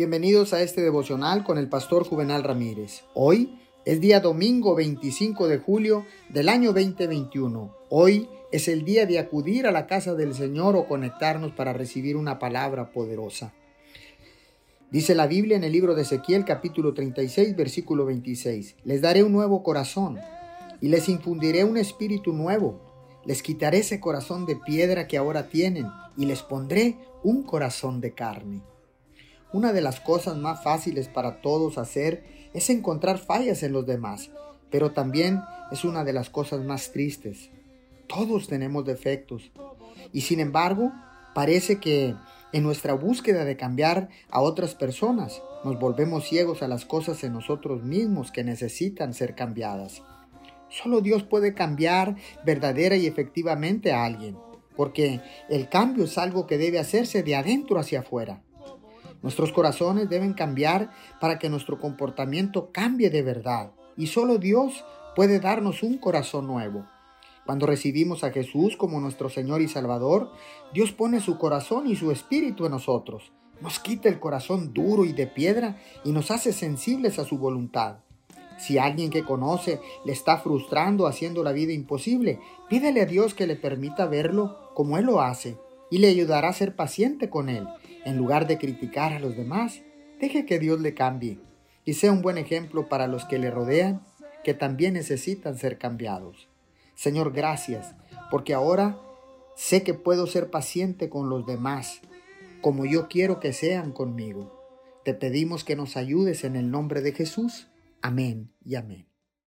Bienvenidos a este devocional con el pastor Juvenal Ramírez. Hoy es día domingo 25 de julio del año 2021. Hoy es el día de acudir a la casa del Señor o conectarnos para recibir una palabra poderosa. Dice la Biblia en el libro de Ezequiel capítulo 36 versículo 26. Les daré un nuevo corazón y les infundiré un espíritu nuevo. Les quitaré ese corazón de piedra que ahora tienen y les pondré un corazón de carne. Una de las cosas más fáciles para todos hacer es encontrar fallas en los demás, pero también es una de las cosas más tristes. Todos tenemos defectos y sin embargo parece que en nuestra búsqueda de cambiar a otras personas nos volvemos ciegos a las cosas en nosotros mismos que necesitan ser cambiadas. Solo Dios puede cambiar verdadera y efectivamente a alguien, porque el cambio es algo que debe hacerse de adentro hacia afuera. Nuestros corazones deben cambiar para que nuestro comportamiento cambie de verdad. Y solo Dios puede darnos un corazón nuevo. Cuando recibimos a Jesús como nuestro Señor y Salvador, Dios pone su corazón y su espíritu en nosotros. Nos quita el corazón duro y de piedra y nos hace sensibles a su voluntad. Si alguien que conoce le está frustrando haciendo la vida imposible, pídele a Dios que le permita verlo como Él lo hace y le ayudará a ser paciente con Él en lugar de criticar a los demás, deje que Dios le cambie y sea un buen ejemplo para los que le rodean, que también necesitan ser cambiados. Señor, gracias, porque ahora sé que puedo ser paciente con los demás, como yo quiero que sean conmigo. Te pedimos que nos ayudes en el nombre de Jesús. Amén y amén.